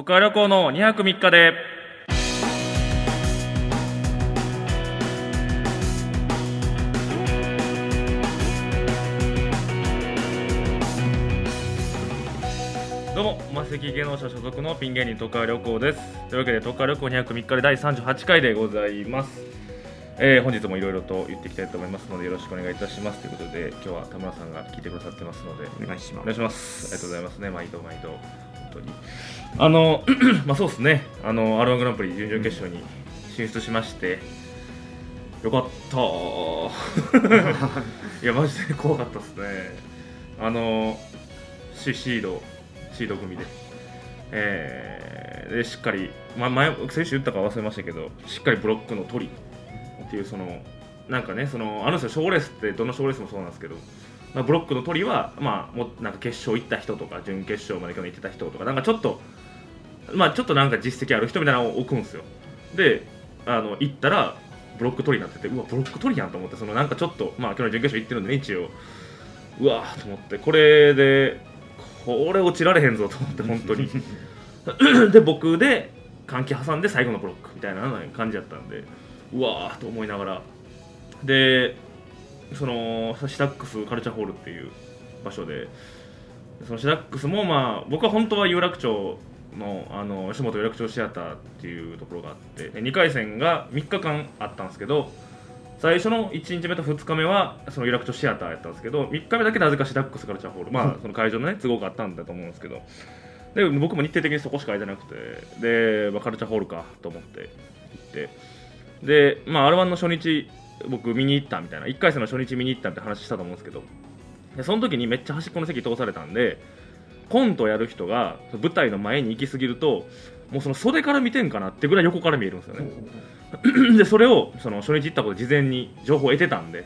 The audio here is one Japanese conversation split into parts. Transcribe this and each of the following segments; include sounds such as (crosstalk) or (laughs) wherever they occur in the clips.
都会旅行の2泊3日で。どうもマセキ芸能者所属のピン芸人都会旅行です。というわけで都会旅行2泊3日で第38回でございます。えー本日もいろいろと言っていきたいと思いますのでよろしくお願いいたします。ということで今日は田村さんが聞いてくださってますのでお願いします。お願いします。ありがとうございますね。毎度毎度。本当にあの (clears throat) まあそうですね。あの R1 グランプリ準々決勝に進出しましてよかった。(laughs) いやマジで怖かったですね。あのシシードシード組で。えーでしっかり、ま、前先週言ったか忘れましたけどしっかりブロックの取り。っていうそのなんかねそのあの人賞レースってどの賞レースもそうなんですけど、まあ、ブロックの取りは、まあ、もうなんか決勝行った人とか準決勝まで去年行ってた人とかなんかちょっとまあちょっとなんか実績ある人みたいなのを置くんですよ。であの行ったらブロック取りになっててうわブロック取りやんと思ってそのなんかちょっとまあ去年準決勝行ってるんでね一応。うわーと思って。これでこれ落ちられへんぞと思って本当に。(laughs) で僕で換気挟んで最後のブロックみたいな感じだったんでうわーと思いながら。でそのシダックスカルチャーホールっていう場所でそのシダックスもまあ僕は本当は有楽町のあの吉本有楽町シアターっていうところがあってで2回戦が3日間あったんですけど最初の1日目と2日目はその有楽町シアターやったんですけど3日目だけなぜかシダックスカルチャーホールまあその会場のね都合があったんだと思うんですけど。で僕も日程的にそこしか空いてなくてで、まあ、カルチャーホールかと思って行って。で、まあ、R1 の初日僕見に行ったみたいな1回戦の初日見に行ったみたいな話したと思うんですけど。でその時にめっちゃ端っこの席通されたんでコントやる人が舞台の前に行き過ぎるともうその袖から見てんかなってぐらい横から見えるんですよね。(laughs) でそれをその初日行ったことで事前に情報を得てたんで、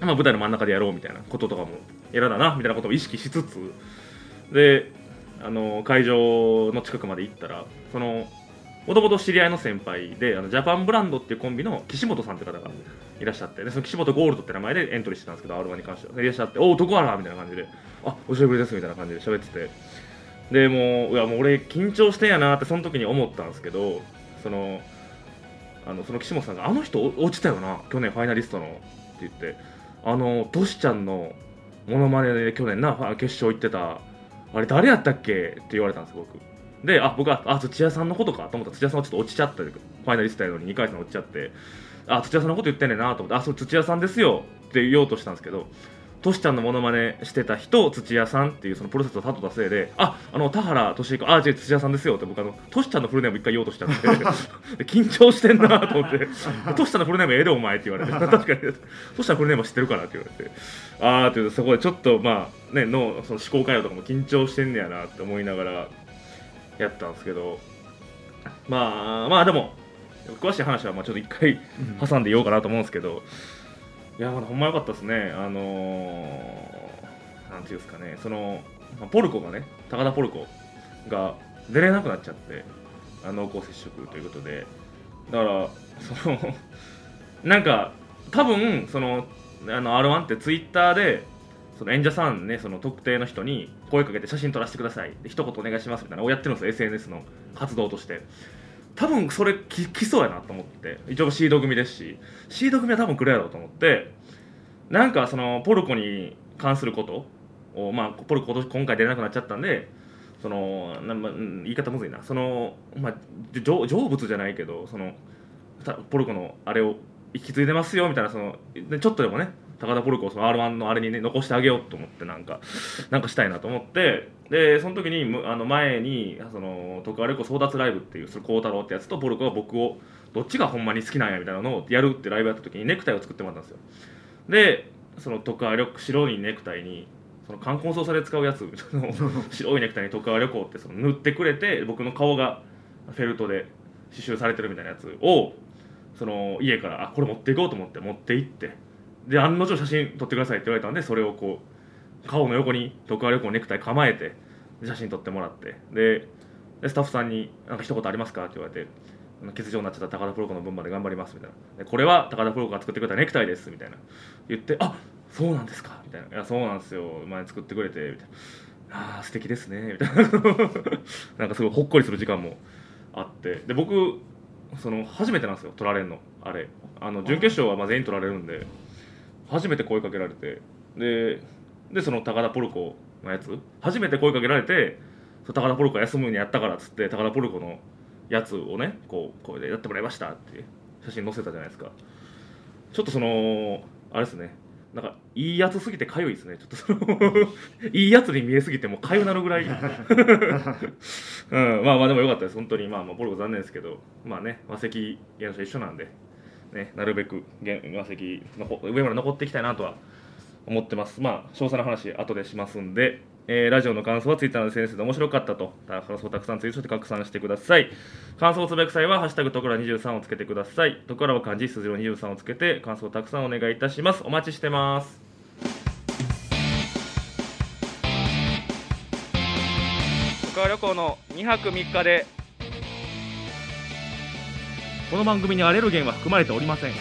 まあ、舞台の真ん中でやろうみたいなこととかもやらだなみたいなことを意識しつつであの会場の近くまで行ったらそのもともと知り合いの先輩であのジャパンブランドっていうコンビの岸本さんって方がいらっしゃって。でその岸本ゴールドって名前でエントリーしてたんですけど R1 に関しては。いらっしゃって「おお男原」みたいな感じで「あお久しぶりです」みたいな感じで喋って。てでもういやもう俺緊張してんやなってその時に思ったんですけどそのあのその岸本さんが「あの人落ちたよな去年ファイナリストの」って言って。あのトシちゃんのモノマネで去年な決勝行ってたあれ誰やったっけ？って言われたんです僕。であ僕はあ土屋さんのことかと思った。ら土屋さんはちょっと落ちちゃった。ファイナリストやのに2回戦落ちちゃって。あ土屋さんのこと言ってんねんなと思ってあそう土屋さんですよって言おうとしたんですけどトシちゃんのモノマネしてた人土屋さんっていうそのプロセスをたどったせいでああの田原俊彦あ違う土屋さんですよって僕あのトシちゃんのフルネーム一回言おうとしちゃってで緊張してんなと思ってトシちゃんのフルネームええでお前って言われて (laughs) 確かに。トシちゃんのフルネーム知ってるからって言われてああって言うとそこでちょっとまあねのその思考回路とかも緊張してんねやなって思いながらやったんですけどまあまあでも詳しい話はまあちょっと一回挟んで言おうかなと思うんですけど、いやほんま良かったですね。あのー、なんていうんですかね。その、まあポルコがね高田ポルコが出れなくなっちゃってあ濃厚接触ということで。だからその (laughs) なんか多分そのあの R1 ってツイッターでその演者さんねその特定の人に声かけて写真撮らせてください。で一言お願いしますみたいなのをやってるんですよ SNS の活動として多分それき来そうやなと思って。一応シード組ですし。シード組は多分来るやろうと思って。なんかそのポルコに関すること。をまあポルコ今今回出れなくなっちゃったんで。そのな、ま言い方むずいな。そのまあ成仏じゃないけどそのポルコのあれを引き継いでますよみたいなそのちょっとでもね。高田ポルコをその R1 のあれにね残してあげようと思ってなんかなんかしたいなと思ってでその時にむあの前にその徳川レコ争奪ライブっていうその孝太郎ってやつとポルコが僕をどっちがほんまに好きなんやみたいなのをやるってライブやった時にネクタイを作ってもらったんですよ。でその徳川旅白いネクタイにその冠婚葬祭で使うやつ (laughs) 白いネクタイに徳川旅行ってその塗ってくれて僕の顔がフェルトで刺繍されてるみたいなやつをその家からあこれ持っていこうと思って持って行ってで案の定写真撮ってくださいって言われたんでそれをこう顔の横に徳川旅行ネクタイ構えて写真撮ってもらってでスタッフさんに「なんか一言ありますか?」って言われて「欠場になっちゃった高田プロコの分まで頑張ります」みたいな。で「これは高田プロコが作ってくれたネクタイです」みたいな。言って「あそうなんですか」みたいな「いやそうなんですよ。前作ってくれて」みたいな。ああ素敵ですねみたいな。(laughs) なんかすごいほっこりする時間もあって。で僕その初めてなんですよ取られるの。あれ。あの準決勝はまあ全員取られるんで。初めて声かけられてででその高田ポルコのやつ？初めて声かけられて高田ポルコ休むにやったからっつって高田ポルコのやつをねこうこれでやってもらいましたって写真載せたじゃないですか。ちょっとそのあれですね。なんかいいやつすぎてかゆいですね。ちょっとその (laughs) いいやつに見えすぎてもうかゆなるぐらい、(laughs) うん、まあまあでもよかったです。本当にまあまあポルコ残念ですけど。まあね和石現象一緒なんでねなるべく和石の上まで残っていきたいなとは思ってますまあ詳細な話後でしますんでえー、ラジオの感想はツイッターの SNS で面白かったと、感想をたくさんツイートして拡散してください。感想をつぶやく際は、ハッシュタグところ23をつけてください。ところは漢字、数字の23をつけて、感想をたくさんお願いいたします。お待ちしてます。旅行の2泊3日で、この番組にアレルゲンは含まれておりません。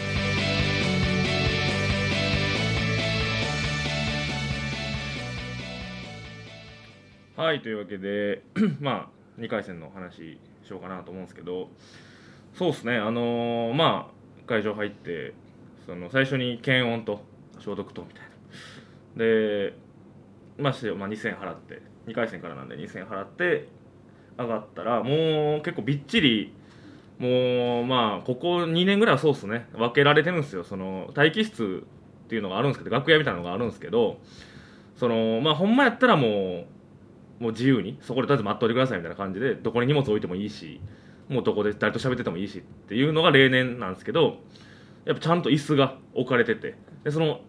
はいというわけで (clears throat) まあ2回戦の話しようかなと思うんですけどそうですねあのー、まあ会場入ってその最初に検温と消毒とみたいなでまして、まあ、2000円払って2回戦からなんで2000円払って上がったらもう結構びっちりもうまあここ2年ぐらいはそうっすね。分けられてるんですよ。その待機室っていうのがあるんですけど楽屋みたいなのがあるんですけどそのまあほんまやったらもうもう自由にそこでとりあえず待っといてくださいみたいな感じでどこに荷物置いてもいいしもうどこで誰と喋っててもいいしっていうのが例年なんですけどやっぱちゃんと椅子が置かれててでその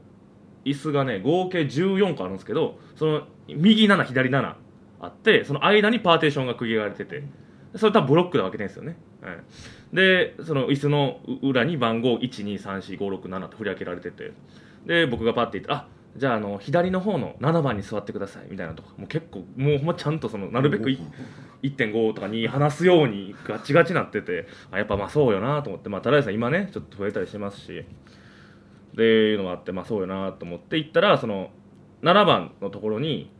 椅子がね合計14個あるんですけどその右7左7あってその間にパーテーションが区切られててそれ多分ブロックで分けですよね、はい、でその椅子の裏に番号1234567と振り分けられてて。で僕がパッて言ってあじゃああの左の方の7番に座ってくださいみたいなとか。もう結構もうほんまちゃんとそのなるべく1.5とかに話すようにガチガチなってて。あやっぱまあそうよなと思って。まあただでさ今ねちょっと増えたりしてますし。でいうのもあってまあそうよなと思って。行ったらその7番のところに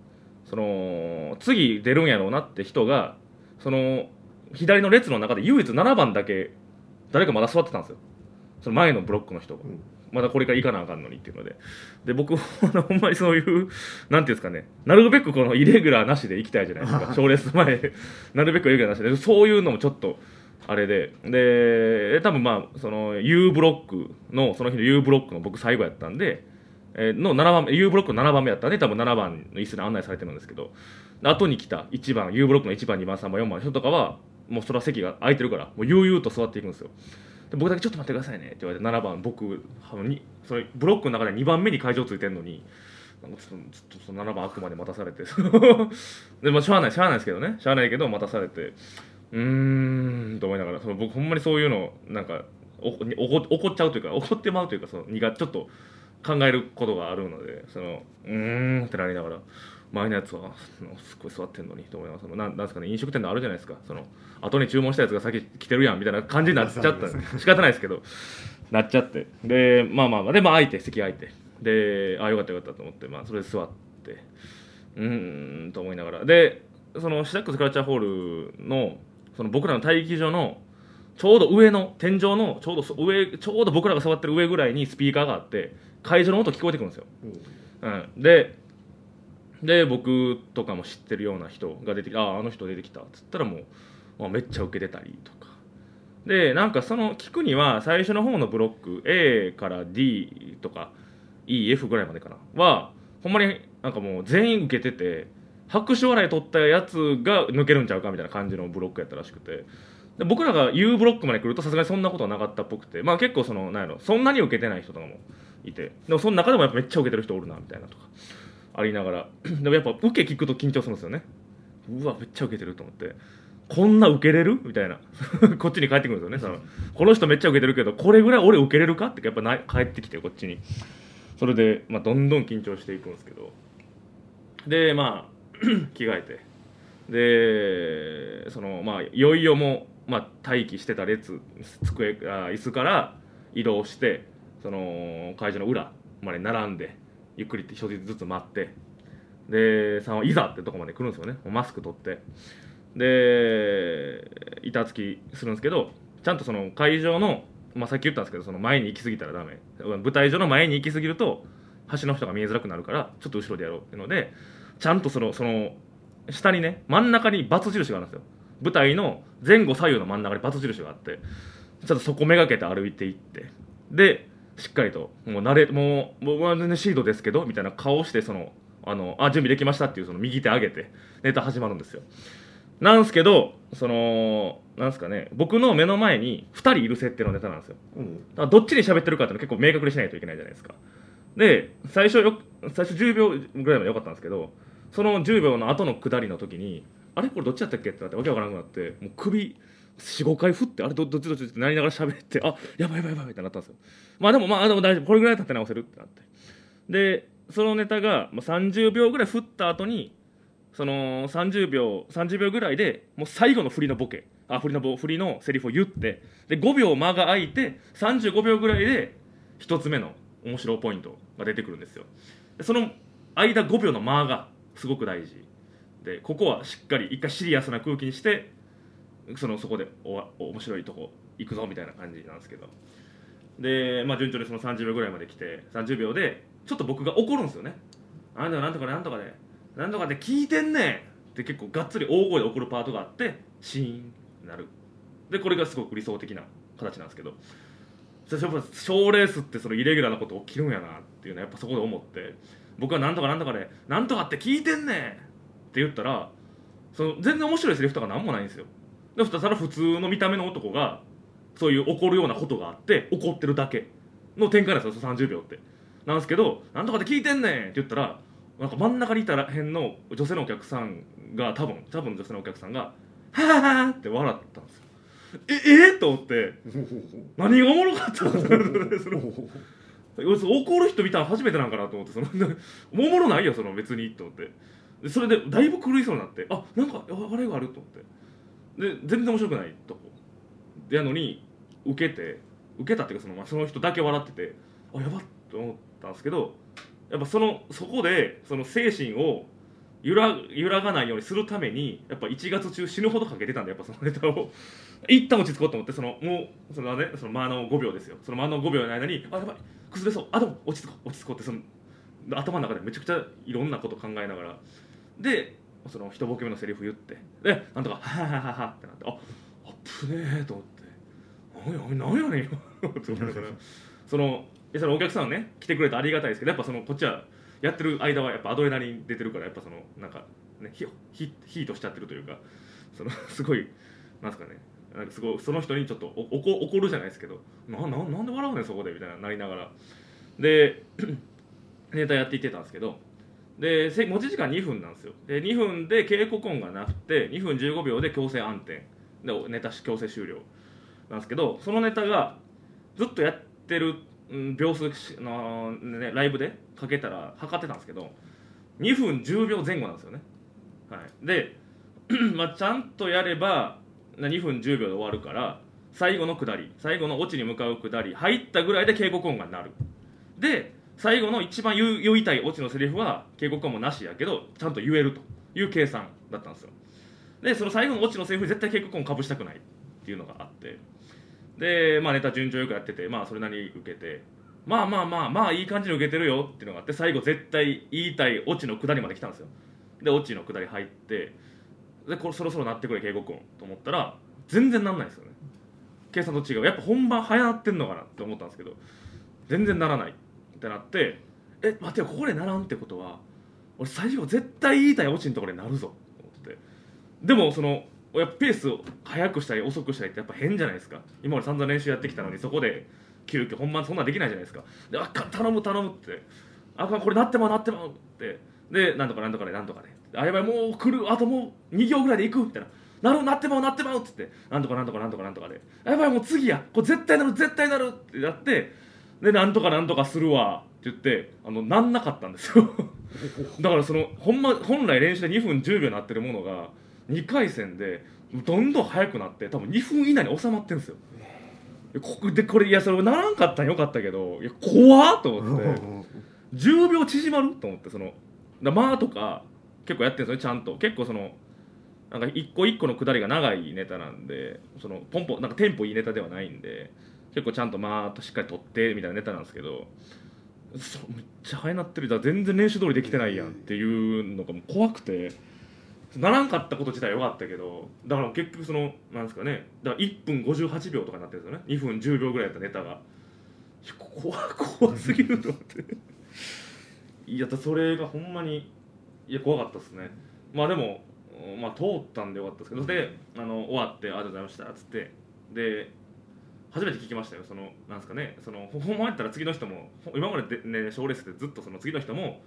その次出るんやろうなって人がその左の列の中で唯一7番だけ誰かまだ座ってたんですよ。その前のブロックの人が。うん。まだこれから行かなあかんのにっていうので。で、僕、(laughs) ほんまにそういう、なんていうんですかね、なるべくこのイレギュラーなしで行きたいじゃないですか。(laughs) 賞レース前、なるべくイレギュラーなしで、そういうのもちょっと、あれで、で、多分まあ、その U ブロックの、その日の U ブロックの僕最後やったんで、えー、の7番目、U ブロックの7番目やったんで、多分7番の椅子に案内されてるんですけど、後に来た1番、U ブロックの1番、2番、3番、4番の人とかは、もうそれは席が空いてるから、もう悠々と座っていくんですよ。で僕だけちょっと待ってくださいね。って言われて7番僕にそれブロックの中で2番目に会場ついてるのになんかちょっとちょっと7番あくまで待たされて。(laughs) でもしゃあないしゃあないですけどね。しゃあないけど待たされて。うーんと思いながらその僕ほんまにそういうのなんかお怒怒っちゃうというか怒ってまうというかその苦ちょっと考えることがあるのでそのうーんってなりながら。前のやつはすっごい座ってんのにと思います。なんなんですかね飲食店であるじゃないですか。その後に注文したやつが先来てるやんみたいな感じになっちゃった仕方ないですけどなっちゃって。でまあまあまあでも空いて席空いて。でああよかったよかったと思って、まあ、それで座って。うーんと思いながら。でそのシダックスクラッチャーホールのその僕らの待機所のちょうど上の天井のちょうど上ちょうど僕らが座ってる上ぐらいにスピーカーがあって会場の音聞こえてくるんですよ、うん、でで僕とかも知ってるような人が出てきて「あああの人出てきた」っつったらもう、まあ、めっちゃ受けてたりとか。でなんかその聞くには最初の方のブロック A から D とか EF ぐらいまでかな。はほんまになんかもう全員受けてて拍手笑い取ったやつが抜けるんちゃうかみたいな感じのブロックやったらしくて。で僕らが U ブロックまで来るとさすがにそんなことはなかったっぽくてまあ結構そのなんやろそんなに受けてない人とかもいて。でもその中でもやっぱめっちゃ受けてる人おるなみたいなとか。ありながら。(clears throat) でもやっぱ受け聞くと緊張するんですよね。うわめっちゃ受けてると思って。こんな受けれる？みたいな。(laughs) こっちに帰ってくるんですよねそのこの人めっちゃ受けてるけどこれぐらい俺受けれるか？ってやっぱな帰ってきてこっちに。それで、まあ、どんどん緊張していくんですけど。でまあ (clears throat) 着替えて。でそのまあいよいよもう、まあ、待機してた列机あ椅子から移動してその会場の裏まで並んで。ゆっくりって一つずつ待ってでさんはいざってとこまで来るんですよね。マスク取って。で板付きするんですけどちゃんとその会場の、まあ、さっき言ったんですけどその前に行き過ぎたらダメ。舞台上の前に行き過ぎると端の人が見えづらくなるからちょっと後ろでやろうっていうのでちゃんとそのその下にね真ん中にバツ印があるんですよ。舞台の前後左右の真ん中にバツ印があってちょっとそこめがけて歩いていって。でしっかりともう慣れもう僕は全然シードですけどみたいな顔してそのあのあ準備できましたっていうその右手上げてネタ始まるんですよ。なんすけどそのなんすかね僕の目の前に2人いる設定のネタなんですよ。うん。だからどっちに喋ってるかっていうの結構明確にしないといけないじゃないですか。で最初よ最初10秒ぐらいまでよかったんですけどその10秒の後の下りの時にあれ？これどっちやったっけ？ってなってわけわからなくなってもう首45回振ってあれどっちどっちってなりながら喋ってあやばいやばいやばいってなったんですよ。まあでもまあでも大丈夫。これぐらい立て直せる。ってなってでそのネタが30秒ぐらい振った後にその30秒30秒ぐらいでもう最後の振りのボケ。あ振りのボ振りのセリフを言って。で5秒間が空いて35秒ぐらいで1つ目の面白いポイントが出てくるんですよ。でその間5秒の間がすごく大事。でここはしっかり一回シリアスな空気にしてそのそこでおわ面白いとこ行くぞみたいな感じなんですけど。で、まあ、順調にその30秒ぐらいまで来て30秒でちょっと僕が怒るんですよね。あんたはなんとかでなんとかでなんとかで聞いてんねん。って結構がっつり大声で怒るパートがあってシーンなる。でこれがすごく理想的な形なんですけど。やっぱ賞レースってそのイレギュラーなこと起きるんやなっていうのはやっぱそこで思って。僕はなんとかなんとかでなんとかって聞いてんねんって言ったらその全然面白いセリフとかなんもないんですよ。でただ普通の見た目の男がそういう怒るようなことがあって怒ってるだけ。の展開なんですよ30秒って。なんですけど「なんとかで聞いてんねん!」って言ったらなんか真ん中にいたら辺の女性のお客さんが多分多分女性のお客さんが「はははって笑ったんですよ。ええと思って。何がおもろかったのその要するに怒る人見たら初めてなんかなと思って。そのおもろないよその別にと思って。それでだいぶ狂いそうになって。あなんか笑いがあると思って。で全然面白くないと。こやのに受けて受けたっていうかその,、まあ、その人だけ笑っててあやばっと思ったんですけどやっぱそのそこでその精神を揺ら揺らがないようにするためにやっぱ1月中死ぬほどかけてたんでやっぱそのネタを。一旦落ち着こうと思ってそのもうそのねその間の5秒ですよ。その間の5秒の間にあやばい崩れそう。あでも落ち着こう。落ち着こうってその頭の中でめちゃくちゃいろんなこと考えながら。でその一ボケ目のセリフ言ってでなんとか「はははは」ってなってああっぶねえと思って何や何やねんよって思いながら。そのそのお客さんね来てくれてありがたいですけどやっぱそのこっちはやってる間はやっぱアドレナリン出てるからやっぱそのなんかねヒヒヒートしちゃってるというかその (laughs) すごいなんですかねなんかすごいその人にちょっとお怒怒るじゃないですけどなななんで笑うねんそこでみたいななりながら。で (clears throat) ネタやっていってたんですけどで持ち時間2分なんですよ。で2分で警告音がなくて2分15秒で強制暗転。でネタ強制終了。なんですけどそのネタがずっとやってる秒数の、ね、ライブでかけたら測ってたんですけど2分10秒前後なんですよね、はい、で、(clears throat) まあ、ちゃんとやれば2分10秒で終わるから最後の下り最後のオチに向かう下り入ったぐらいで警告音が鳴る。で最後の一番言う言いたいオチのセリフは警告音もなしやけどちゃんと言えるという計算だったんですよ。でその最後のオチのセリフ絶対警告音かぶしたくないっていうのがあって。で、まあ、ネタ順調よくやってて、まあ、それなりに受けて。まあまあまあまあいい感じに受けてるよっていうのがあって最後絶対言いたいオチの下りまで来たんですよ。でオチの下り入ってでこれそろそろなってくれ警告音と思ったら全然なんないですよね。計算と違う。やっぱ本番早なってんのかなって思ったんですけど全然ならない。ってなってえ待てよここでならんってことは俺最後絶対言いたいオチのところでなるぞと思ってでもそのやっぱペースを速くしたり遅くしたりってやっぱ変じゃないですか。今まで散々練習やってきたのにそこで急遽本番そんなできないじゃないですか。であかん頼む頼むって。あかんこれなってまうなってまうって。でなんとかなんとかでなんとかで。あやばいもう来るあともう2行ぐらいで行くみたいな。なるなってまうなってまうっつって。なんとかなんとかなんとかなんとかで。やばいもう次や。これ絶対なる絶対なるってやってでなんとかなんとかするわって言ってあのなんなかったんですよ。だからそのほんま本来練習で2分10秒になってるものが2回戦でどんどん速くなって多分2分以内に収まってるんですよ。ここでこれいやそれならんかったんよかったけどいや怖っと思って。10秒縮まると思ってそのだまあとか結構やってるんですよねちゃんと。結構そのなんか一個一個のくだりが長いネタなんでそのポンポンなんかテンポいいネタではないんで結構ちゃんとまあとしっかり取ってみたいなネタなんですけどそうめっちゃ早なってる。だから全然練習通りできてないやんっていうのがもう怖くてならんかったこと自体は良かったけどだから結局そのなんですかねだから1分58秒とかになってるんですよね。2分10秒ぐらいやったネタが。怖怖すぎると思って。(laughs) いやだそれがほんまにいや怖かったですね。まあでもまあ通ったんでよかったですけど。であの終わって「ありがとうございました」っつって。で初めて聞きましたよ。そのなんですかね。そのほほんまやったら次の人もほ今まででね賞レースでずっとその次の人も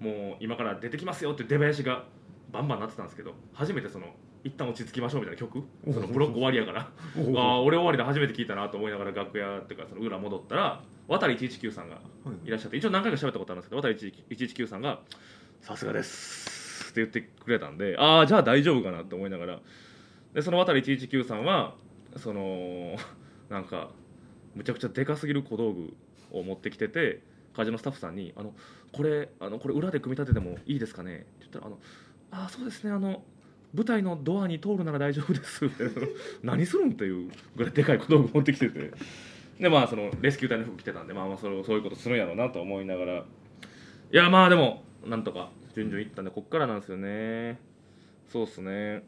もう今から出てきますよって出囃子がバンバンなってたんですけど初めてその一旦落ち着きましょうみたいな曲そのブロック終わりやから。ああ俺終わりで初めて聞いたなと思いながら楽屋っていうかその裏戻ったら渡119さんがいらっしゃって一応何回か喋ったことあるんですけど渡119さんが「さすがです」って言ってくれたんでああじゃあ大丈夫かなと思いながら。でその渡119さんはそのなんかむちゃくちゃでかすぎる小道具を持ってきてて会場のスタッフさんに「あのこれあのこれ裏で組み立ててもいいですかね?」って言ったら「あのあそうですねあの舞台のドアに通るなら大丈夫です」って (laughs) 何するんっていうぐらいでかい小道具持ってきてて。でまあそのレスキュー隊の服着てたんでまあまあそれそういうことするんやろうなと思いながら。いやまあでもなんとか順々いったんでこっからなんですよね。そうっすね。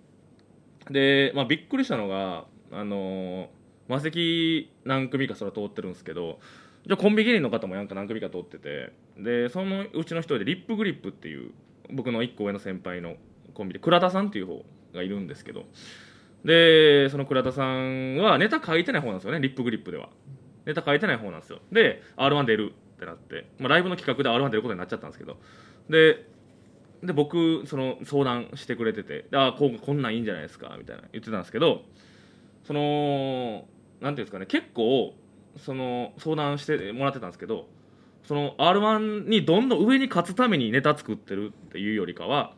でまあびっくりしたのがあのーマセキ何組かそれは通ってるんですけどじゃコンビ芸人の方もなんか何組か通っててでそのうちの一人でリップグリップっていう僕の1個上の先輩のコンビで倉田さんっていう方がいるんですけどでその倉田さんはネタ書いてない方なんですよねリップグリップでは。ネタ書いてない方なんですよ。で r 1出るってなって、まあ、ライブの企画で r 1出ることになっちゃったんですけどでで僕その相談してくれてて「あこうこんなんいいんじゃないですか」みたいな言ってたんですけどそのなんていうんですかね結構その相談してもらってたんですけどその r 1にどんどん上に勝つためにネタ作ってるっていうよりかは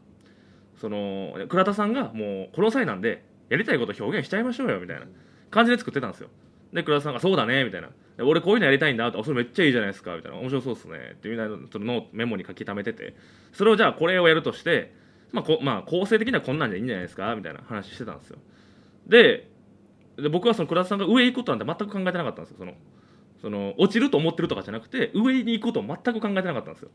その倉田さんがもうこの際なんでやりたいこと表現しちゃいましょうよみたいな感じで作ってたんですよ。で倉田さんが「そうだね」みたいな「俺こういうのやりたいんだ」って「それめっちゃいいじゃないですか」みたいな「面白そうっすね」っていうみたいなそのメモに書き溜めてて。それをじゃあこれをやるとして、まあこまあ、構成的にはこんなんじゃいいんじゃないですかみたいな話してたんですよ。でで僕はその倉田さんが上行くことなんて全く考えてなかったんですよ。そのその落ちると思ってるとかじゃなくて上に行くことを全く考えてなかったんですよ。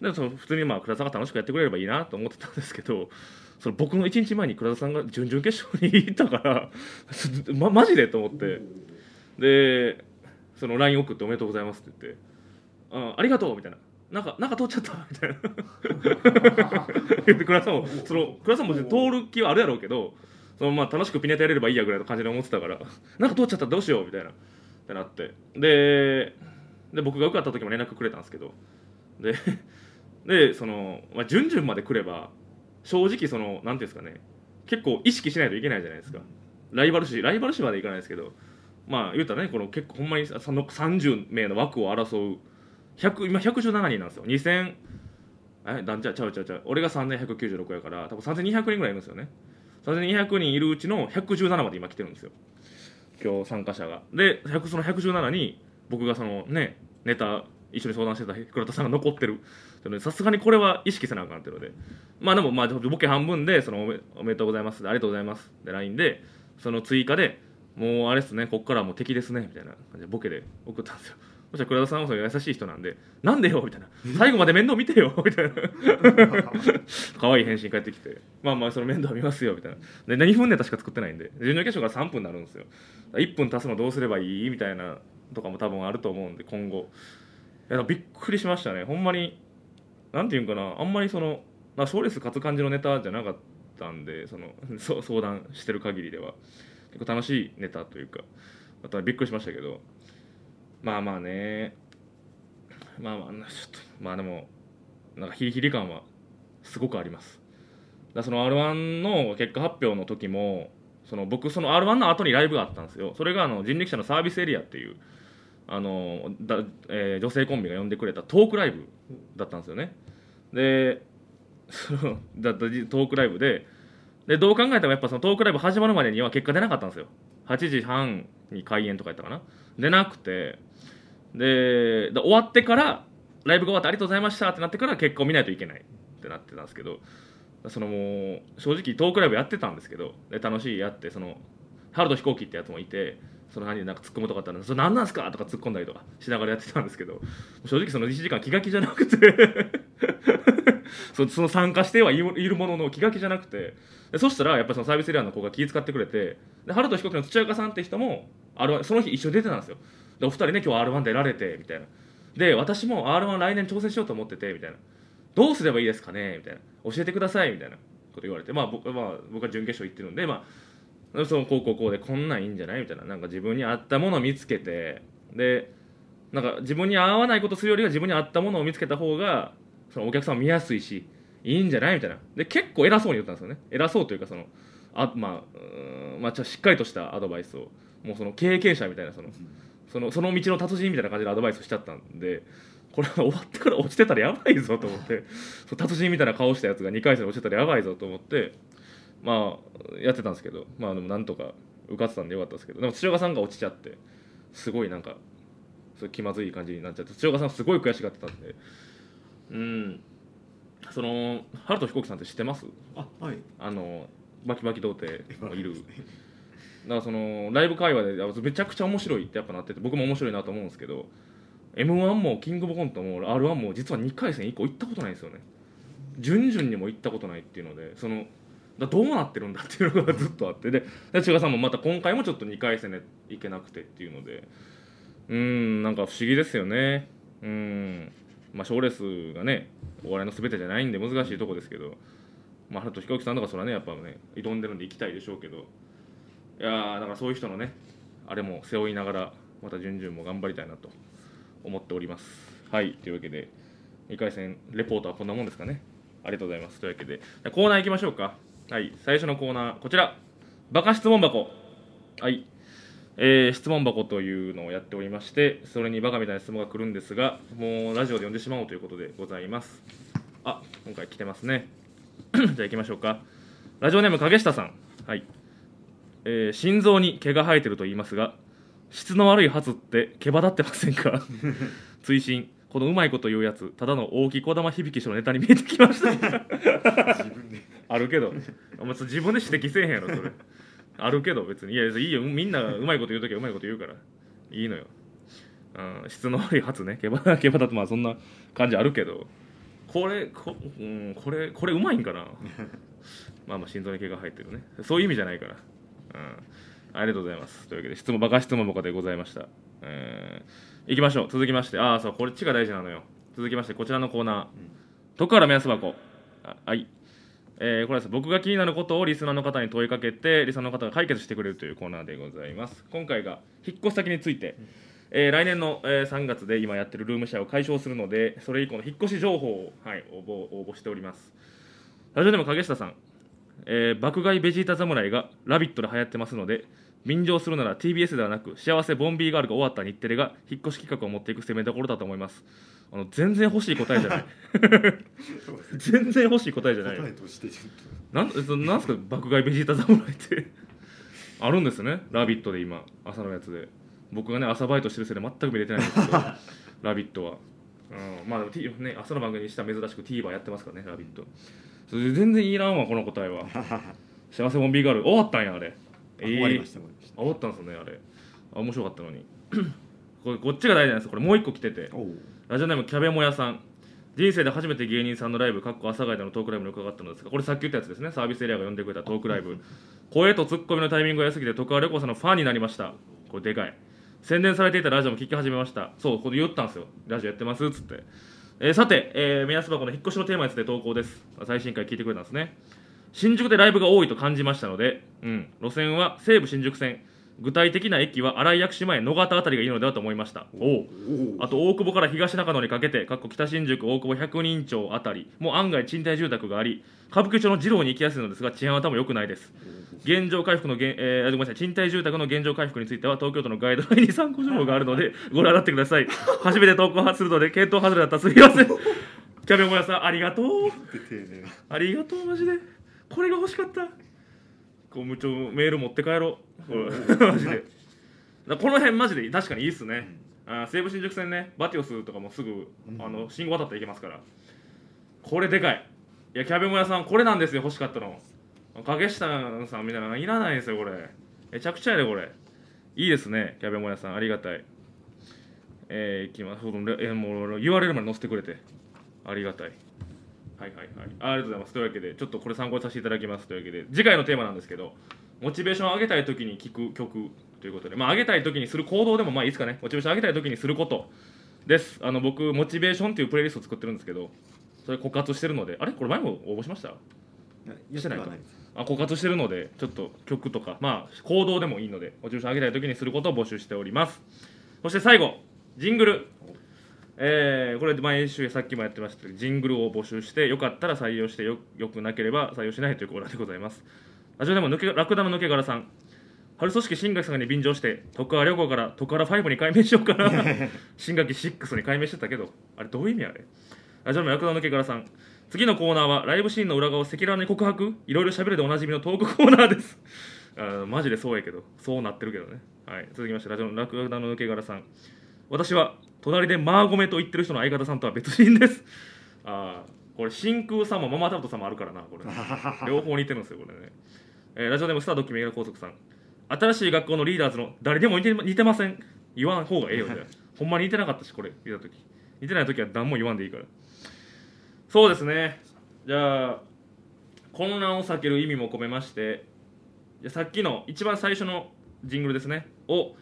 でその普通にまあ倉田さんが楽しくやってくれればいいなと思ってたんですけどその僕の1日前に倉田さんが準々決勝に行ったから (laughs) ま、マジでと思って。でその LINE 送って「おめでとうございます」って言って「あありがとう」みたいな「なんかなんか通っちゃった」みたいな。(laughs) 言って倉田さんもその倉田さんも通る気はあるやろうけどそのまあ楽しくピネタやれればいいやぐらいの感じで思ってたから。(laughs) なんか通っちゃったらどうしようみたいな。ってなって。でで僕が受かった時も連絡くれたんですけど。で (laughs) でその、まあ、準々まで来れば正直そのなんていうんですかね。結構意識しないといけないじゃないですか。ライバル視ライバル視までいかないですけど。まあ言ったらねこの結構ほんまに30名の枠を争う。100今117人なんですよ。2000えだんちゃちゃうちゃうちゃう。俺が3196やから多分3200人ぐらいいるんですよね。3200人いるうちの117まで今来てるんですよ。今日参加者が。でその117に僕がそのねネタ一緒に相談してた倉田さんが残ってる。さすがにこれは意識せなあかんっていうので。まあでもまあボケ半分でそのおめおめでとうございますありがとうございますで LINE でその追加でもうあれっすねこっからはもう敵ですねみたいな感じでボケで送ったんですよ。そしたら倉田さんはそれ優しい人なんで「なんでよ」みたいな「最後まで面倒見てよ」(laughs) みたいな。(laughs) 可愛い返信返ってきて「まあまあその面倒見ますよ」みたいな。で2分ネタしか作ってないんで。準々決勝から3分になるんですよ。1分足すのどうすればいい？みたいなとかも多分あると思うんで今後。いやびっくりしましたね。ほんまになんていうんかな。あんまりそのまあ賞レース勝つ感じのネタじゃなかったんでそのそ (laughs) 相談してる限りでは。結構楽しいネタというか。あとはびっくりしましたけどまあまあね。まあまあちょっとまあでもなんかヒリヒリ感はすごくあります。だその r 1の結果発表の時もその僕その r 1の後にライブがあったんですよ。それがあの人力車のサービスエリアっていうあのだ、えー女性コンビが呼んでくれたトークライブだったんですよね。でその (laughs) だトークライブででどう考えてもやっぱそのトークライブ始まるまでには結果出なかったんですよ。8時半に開演とかやったかな。出なくて。でで終わってからライブが終わってありがとうございましたってなってから結果を見ないといけない。ってなってたんですけど。そのもう正直トークライブやってたんですけど。で楽しいやってそのハルト飛行機ってやつもいてその何でなんか突っ込むとかあったら「それ何なんすか?」とか突っ込んだりとかしながらやってたんですけど。正直その1時間気が気じゃなくて。(laughs) (laughs) その参加してはいるものの気が気じゃなくてそしたらやっぱりそのサービスエリアの子が気遣ってくれてでハルト飛行機の土岡さんって人も R1 その日一緒に出てたんですよ。でお二人ね今日 R1 出られてみたいな。で私も R1 来年挑戦しようと思っててみたいな。どうすればいいですかねみたいな。教えてくださいみたいな。こと言われて。まあ僕,、まあ、僕は準決勝行ってるんでまあそのこうこうこうでこんなんいいんじゃない？みたいな。なんか自分に合ったものを見つけてでなんか自分に合わないことするよりは自分に合ったものを見つけた方がそのお客さん見やすいしいいんじゃない？みたいな。で結構偉そうに言ったんですよね。偉そうというかそのあまあまあちょしっかりとしたアドバイスを。もうその経験者みたいなそのそのその道の達人みたいな感じでアドバイスしちゃったんでこれは終わってから落ちてたらやばいぞと思ってそ達人みたいな顔したやつが2回戦で落ちてたらやばいぞと思ってまあやってたんですけどまあでもなんとか受かってたんでよかったですけどでも土岡さんが落ちちゃってすごいなんかそ気まずい感じになっちゃって土岡さんすごい悔しがってたんでうん。その春人飛行機さんって知ってます？あはい。あのバキバキ童貞もいる。だからそのライブ会話でめちゃくちゃ面白いってやっぱなってて僕も面白いなと思うんですけど m 1もキングオブコントも r 1も実は2回戦以降行ったことないんですよね。準々にも行ったことないっていうのでそのだどうなってるんだっていうのがずっとあって。でで千賀さんもまた今回もちょっと2回戦で行けなくてっていうのでうーんなんか不思議ですよね。うーんまあ賞レースがねお笑いの全てじゃないんで難しいとこですけどまあ春と飛行機さんとかそれはねやっぱね挑んでるんで行きたいでしょうけどいやーだからそういう人のねあれも背負いながらまた準々も頑張りたいなと思っております。はいというわけで2回戦レポートはこんなもんですかね。ありがとうございます。というわけでコーナー行きましょうか。はい最初のコーナーこちら。バカ質問箱。はい。えー質問箱というのをやっておりましてそれにバカみたいな質問が来るんですがもうラジオで読んでしまおうということでございます。あ今回来てますね。(clears throat) じゃあ行きましょうか。ラジオネーム影下さん。はい、えー心臓に毛が生えてると言いますが質の悪いハツって毛羽立ってませんか？(laughs) 追伸。このうまいこと言うやつただの大木小玉響き師のネタに見えてきました。(laughs) あるけど。お前自分で指摘せえへんやろそれあるけど別に。いやいいよ。みんながうまいこと言う時はうまいこと言うから。いいのよ、うん、質の悪い発ね。毛羽毛羽立ってまあそんな感じあるけど。これこ,、うん、これこれうまいんかな？(laughs) まあまあ心臓に毛が生えてるね。そういう意味じゃないから、うん、ありがとうございます。というわけで質問バカ質問箱でございました、えー、いきましょう。続きまして。ああそうこっちが大事なのよ。続きましてこちらのコーナー「徳原目安箱」あはいえーこれはですね僕が気になることをリスナーの方に問いかけてリスナーの方が解決してくれるというコーナーでございます。今回が引っ越し先について、えー来年の、えー3月で今やってるルームシェアを解消するのでそれ以降の引っ越し情報を、はい、応募応募しております。ラジオネーム影下さん、えー爆買いベジータ侍が「ラビット!」で流行ってますので便乗するなら TBS ではなく幸せボンビーガールが終わった日テレが引っ越し企画を持っていく攻めどころだと思います。あの全然欲しい答えじゃない。(laughs) 全然欲しい答えじゃない。答えとしてなんそなんすか爆買いベジータ侍って。あるんですね「ラビット!」で今朝のやつで。僕がね朝バイトしてるせいで全く見れてないんですけど「(laughs) ラビット!」は、うん、まあでも、T ね、朝の番組にしたら珍しく TVer やってますからね「ラビット!」それで全然いらんわこの答えは。(laughs) 幸せボンビーガール終わったんやあれと終わりました終わったんですねあれ。あ面白かったのに。これこっちが大事なんですこれもう一個来てて。ラジオネームキャベモヤさん。人生で初めて芸人さんのライブかっこ朝帰りのトークライブに伺ったのですがこれさっき言ったやつですね。サービスエリアが呼んでくれたトークライブ。声とツッコミのタイミングが良すぎて徳川旅行さんのファンになりました。これでかい。宣伝されていたラジオも聞き始めました。そうこれ言ったんですよ。ラジオやってますっつって、えーさて、えー目安箱の引っ越しのテーマについて投稿です。最新回聞いてくれたんですね新宿でライブが多いと感じましたので、うん、路線は西武新宿線。具体的な駅は新井薬師前野方あたりがいいのではと思いました。おあと大久保から東中野にかけて北新宿大久保百人町あたり。も案外賃貸住宅があり歌舞伎町の二郎に行きやすいのですが治安は多分良くないです。現状回復のえー、ごめんなさい。賃貸住宅の現状回復については東京都のガイドラインに参考情報があるので (laughs) ご覧になってください。初めて投稿するので検討外れだったらすみません。(laughs) キャベモヤさんありがとう。ありがとうマジでこれが欲しかった。こう無調メール持って帰ろう。(laughs) マジで。だこの辺マジで確かにいいっすね、あー西武新宿線ねバティオスとかもすぐ、あの信号渡って行けますから。これでかい。いやキャベモヤさんこれなんですよ欲しかったの。影下さんみたいなのいらないですよこれ。めちゃくちゃやでこれ。いいですねキャベモヤさん。ありがたい。えー、いきます。もう言われるまで載せてくれて。ありがたいはいはいはい。ありがとうございます。というわけでちょっとこれ参考にさせていただきます。というわけで次回のテーマなんですけどモチベーションを上げたい時に聴く曲ということでまあ上げたい時にする行動でもまあいいですかね。モチベーション上げたい時にすることです。あの僕モチベーションっていうプレイリストを作ってるんですけどそれ枯渇してるのであれ？これ前も応募しました？してないかあ枯渇してるのでちょっと曲とかまあ行動でもいいのでモチベーション上げたい時にすることを募集しております。そして最後ジングルえーこれ毎週さっきもやってましたけどジングルを募集してよかったら採用してよよくなければ採用しないというコーナーでございます。ラジオでも抜けラクダの抜け殻さん。春組織新学さんに便乗して徳川旅行から徳原5に改名しようかな。(laughs) 新学期6に改名してたけどあれどういう意味あれ？ラジオでもラクダの抜け殻さん。次のコーナーはライブシーンの裏側を赤裸々に告白？いろいろ喋るでおなじみのトークコーナーです。あーマジでそうやけどそうなってるけどね。はい続きましてラジオのラクダの抜け殻さん私は隣でマーゴメと言ってる人の相方さんとは別人です。ああこれ真空さんもママタルトさんもあるからなこれ。(laughs) 両方似てるんですよこれね、えーラジオネームスタードッキメガ高速さん。新しい学校のリーダーズの誰でも似て似てません。言わん方がええよ (laughs) ほんまに似てなかったしこれ見た時。似てない時は何も言わんでいいから。そうですね。じゃあ混乱を避ける意味も込めましてさっきの一番最初のジングルですね。を、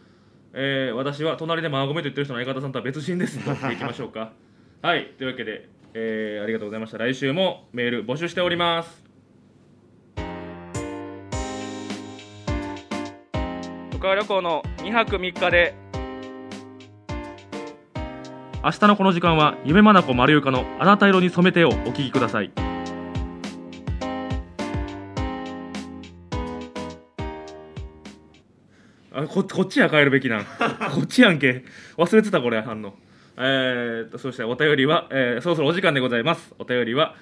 えー私は隣でマーゴメと言ってる人の相方さんとは別人ですと言っていきましょうか。(laughs) はいというわけで、えーありがとうございました。来週もメール募集しております。渡川旅行の2泊3日で明日のこの時間は夢まなこ丸ゆかのあなた色に染めてをお聞きくださいあここっちや変えるべきなん。(laughs) こっちやんけ。忘れてたこれ反応。えー、っとそしてお便りは、えーそろそろお時間でございます。お便りは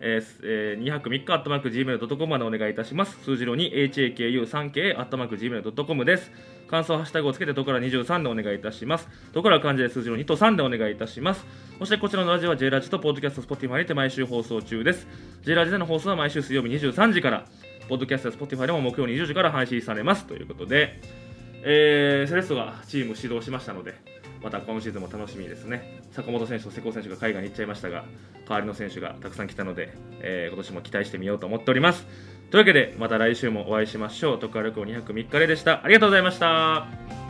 えーすえー、2泊3日アットマーク Gmail.com までお願いいたします。数字の 2HAKU3K アットマーク Gmail.com です。感想ハッシュタグをつけてとから23でお願いいたします。とから漢字で数字の2と3でお願いいたします。そしてこちらのラジオは J ラジとポッドキャスト Spotify にて毎週放送中です。J ラジでの放送は毎週水曜日23時からポッドキャストや Spotify でも木曜20時から配信されます。ということでえーセレッソがチーム指導しましたのでまた今シーズンも楽しみですね。坂本選手と瀬古選手が海外に行っちゃいましたが代わりの選手がたくさん来たので、えー今年も期待してみようと思っております。というわけでまた来週もお会いしましょう。徳川旅行2泊3日ででした。ありがとうございました。